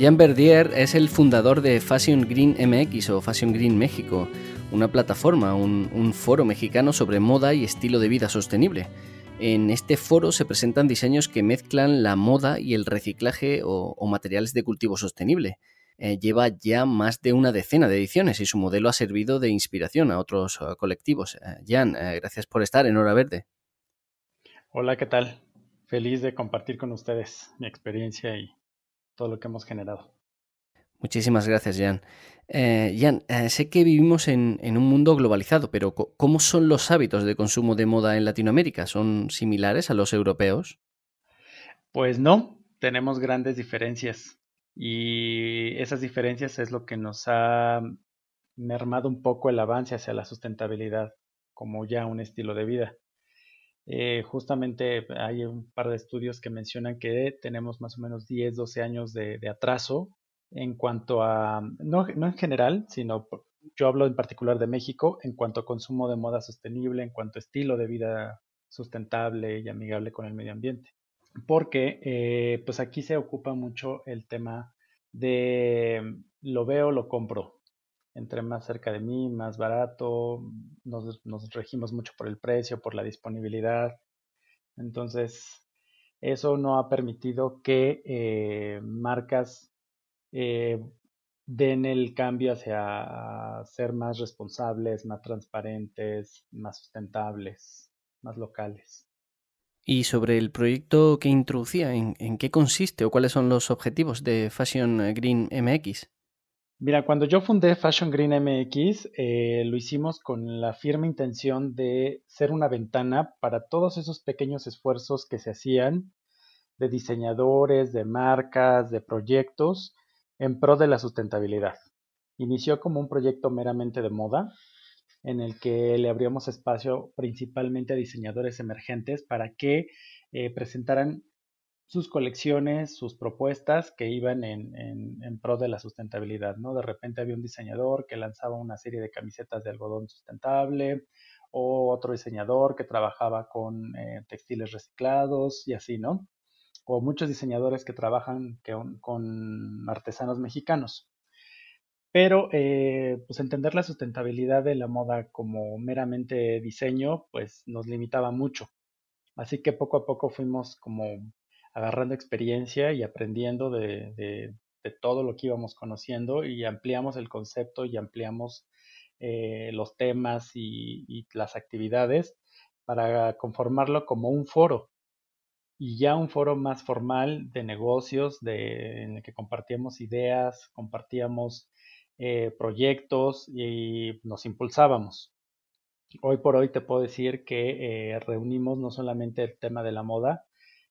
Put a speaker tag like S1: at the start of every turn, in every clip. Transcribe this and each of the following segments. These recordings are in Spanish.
S1: Jean Verdier es el fundador de Fashion Green MX o Fashion Green México, una plataforma, un, foro mexicano sobre moda y estilo de vida sostenible. En este foro se presentan diseños que mezclan la moda y el reciclaje o, materiales de cultivo sostenible. Eh, lleva ya más de una decena de ediciones y su modelo ha servido de inspiración a otros uh, colectivos. Eh, Jan, eh, gracias por estar en Hora Verde.
S2: Hola, ¿qué tal? Feliz de compartir con ustedes mi experiencia y todo lo que hemos generado.
S1: Muchísimas gracias, Jan. Eh, Jan, eh, sé que vivimos en, un mundo globalizado, pero ¿cómo son los hábitos de consumo de moda en Latinoamérica? ¿Son similares a los europeos?
S2: Pues no, tenemos grandes diferencias y esas diferencias es lo que nos ha mermado un poco el avance hacia la sustentabilidad como ya un estilo de vida. Eh, justamente hay un par de estudios que mencionan que tenemos más o menos 10, 12 años de, atraso en cuanto a, no, no, en general, sino yo hablo en particular de México, en cuanto a consumo de moda sostenible, en cuanto a estilo de vida sustentable y amigable con el medio ambiente. Porque eh, pues aquí se ocupa mucho el tema de lo veo, lo compro, entre más cerca de mí, más barato, nos, regimos mucho por el precio, por la disponibilidad. Entonces, eso no ha permitido que eh, marcas eh, den el cambio hacia ser más responsables, más transparentes, más sustentables, más locales.
S1: Y sobre el proyecto que introducía, ¿en qué consiste o cuáles son los objetivos de Fashion Green MX?
S2: Mira, cuando yo fundé Fashion Green MX, eh, lo hicimos con la firme intención de ser una ventana para todos esos pequeños esfuerzos que se hacían de diseñadores, de marcas, de proyectos en pro de la sustentabilidad. Inició como un proyecto meramente de moda, en el que le abríamos espacio principalmente a diseñadores emergentes para que eh, presentaran sus colecciones, sus propuestas que iban en, pro de la sustentabilidad, ¿no? De repente había un diseñador que lanzaba una serie de camisetas de algodón sustentable, o otro diseñador que trabajaba con eh, textiles reciclados y así, ¿no? O muchos diseñadores que trabajan con artesanos mexicanos. Pero, eh, pues entender la sustentabilidad de la moda como meramente diseño, pues nos limitaba mucho. Así que poco a poco fuimos como agarrando experiencia y aprendiendo de, todo lo que íbamos conociendo y ampliamos el concepto y ampliamos eh, los temas y, las actividades para conformarlo como un foro y ya un foro más formal de negocios de, en el que compartíamos ideas, compartíamos eh, proyectos y nos impulsábamos. Hoy por hoy te puedo decir que eh, reunimos no solamente el tema de la moda,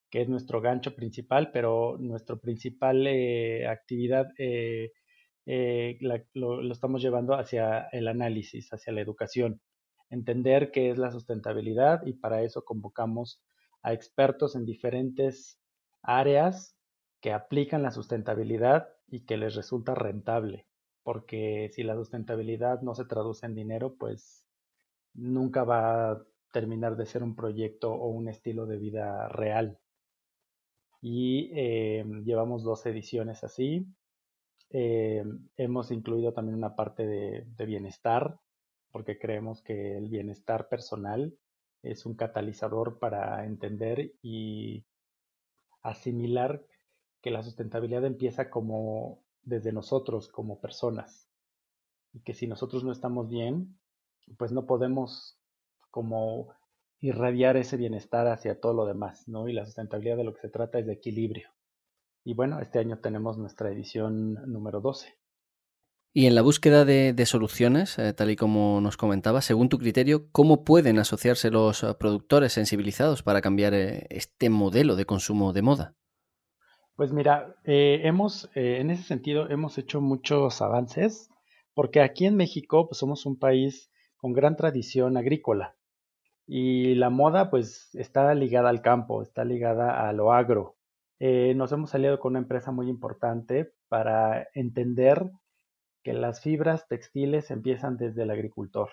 S2: que es nuestro gancho principal, pero nuestra principal eh, actividad eh, eh, lo, lo, estamos llevando hacia el análisis, hacia la educación, entender qué es la sustentabilidad y para eso convocamos a expertos en diferentes áreas que aplican la sustentabilidad y que les resulta rentable, porque si la sustentabilidad no se traduce en dinero, pues nunca va a terminar de ser un proyecto o un estilo de vida real y eh, llevamos dos ediciones así. Eh, hemos incluido también una parte de, bienestar, porque creemos que el bienestar personal es un catalizador para entender y asimilar que la sustentabilidad empieza como desde nosotros, como personas, y que si nosotros no estamos bien, pues no podemos como irradiar ese bienestar hacia todo lo demás, ¿no? Y la sustentabilidad de lo que se trata es de equilibrio. Y bueno, este año tenemos nuestra edición número 12.
S1: Y en la búsqueda de, soluciones, eh, tal y como nos comentaba, según tu criterio, ¿cómo pueden asociarse los eh, productores sensibilizados para cambiar eh, este modelo de consumo de moda?
S2: Pues mira, hemos, en ese sentido, hemos hecho muchos avances, porque aquí en México pues, somos un país con gran tradición agrícola. Y la moda pues está ligada al campo, está ligada a lo agro. Eh, nos hemos salido con una empresa muy importante para entender que las fibras textiles empiezan desde el agricultor.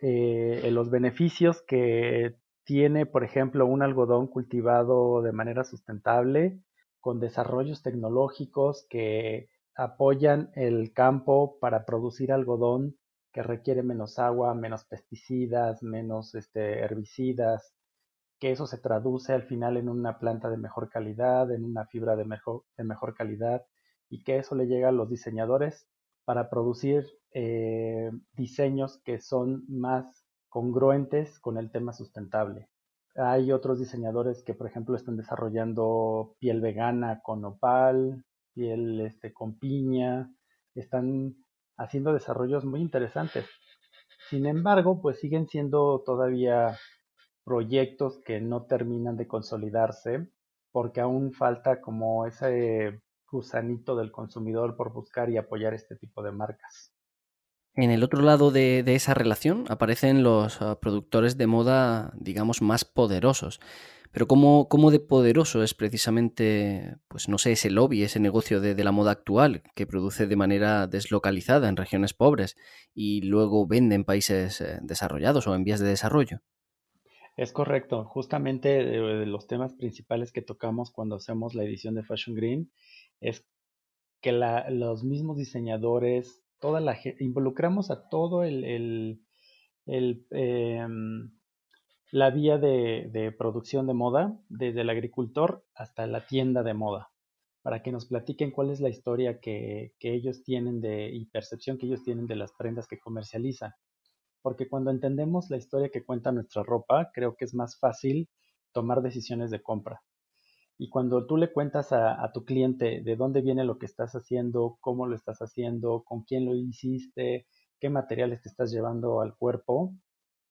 S2: Eh, los beneficios que tiene, por ejemplo, un algodón cultivado de manera sustentable con desarrollos tecnológicos que apoyan el campo para producir algodón que requiere menos agua, menos pesticidas, menos este, herbicidas, que eso se traduce al final en una planta de mejor calidad, en una fibra de mejor, de mejor calidad, y que eso le llega a los diseñadores para producir eh, diseños que son más congruentes con el tema sustentable. Hay otros diseñadores que, por ejemplo, están desarrollando piel vegana con opal, piel este, con piña, están haciendo desarrollos muy interesantes. Sin embargo, pues siguen siendo todavía proyectos que no terminan de consolidarse porque aún falta como ese gusanito del consumidor por buscar y apoyar este tipo de marcas.
S1: En el otro lado de, esa relación aparecen los ah, productores de moda, digamos, más poderosos. Pero ¿cómo, ¿cómo, de poderoso es precisamente, pues no sé, ese lobby, ese negocio de, de, la moda actual, que produce de manera deslocalizada en regiones pobres y luego vende en países eh, desarrollados o en vías de desarrollo?
S2: Es correcto, justamente eh, los temas principales que tocamos cuando hacemos la edición de Fashion Green es que los mismos diseñadores, toda la involucramos a todo el, em, la vía de, producción de moda, desde el agricultor hasta la tienda de moda, para que nos platiquen cuál es la historia que, ellos tienen de, y percepción que ellos tienen de las prendas que comercializan. Porque cuando entendemos la historia que cuenta nuestra ropa, creo que es más fácil tomar decisiones de compra. Y cuando tú le cuentas a, tu cliente de dónde viene lo que estás haciendo, cómo lo estás haciendo, con quién lo hiciste, qué materiales te estás llevando al cuerpo,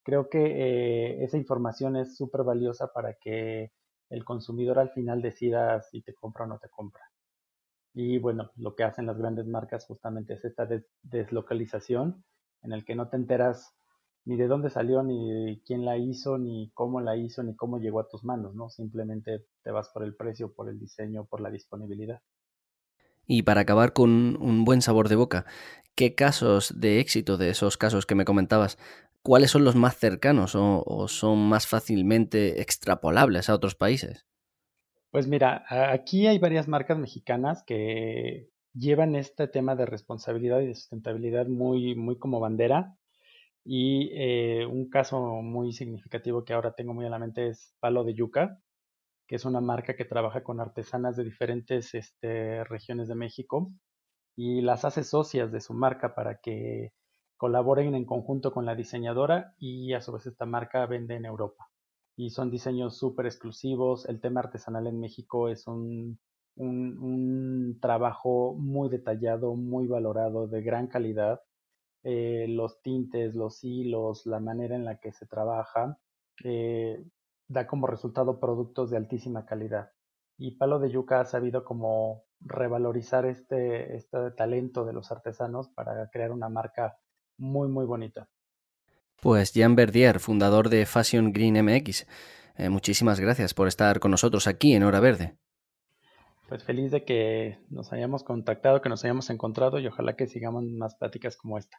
S2: creo que eh, esa información es súper valiosa para que el consumidor al final decida si te compra o no te compra. Y bueno, lo que hacen las grandes marcas justamente es esta deslocalización en el que no te enteras ni de dónde salió, ni quién la hizo, ni cómo la hizo, ni cómo llegó a tus manos, ¿no? Simplemente te vas por el precio, por el diseño, por la disponibilidad.
S1: Y para acabar con un buen sabor de boca, ¿qué casos de éxito de esos casos que me comentabas, cuáles son los más cercanos o, son más fácilmente extrapolables a otros países?
S2: Pues mira, aquí hay varias marcas mexicanas que llevan este tema de responsabilidad y de sustentabilidad muy, muy como bandera. Y eh, un caso muy significativo que ahora tengo muy a la mente es Palo de Yuca, que es una marca que trabaja con artesanas de diferentes este, regiones de México y las hace socias de su marca para que colaboren en conjunto con la diseñadora y a su vez esta marca vende en Europa. Y son diseños súper exclusivos. El tema artesanal en México es un, un trabajo muy detallado, muy valorado, de gran calidad eh, los tintes, los hilos, la manera en la que se trabaja, eh, da como resultado productos de altísima calidad. Y Palo de Yuca ha sabido como revalorizar este, este talento de los artesanos para crear una marca muy, muy bonita.
S1: Pues Jean Verdier, fundador de Fashion Green MX, eh, muchísimas gracias por estar con nosotros aquí en Hora Verde.
S2: Pues feliz de que nos hayamos contactado, que nos hayamos encontrado y ojalá que sigamos más pláticas como esta.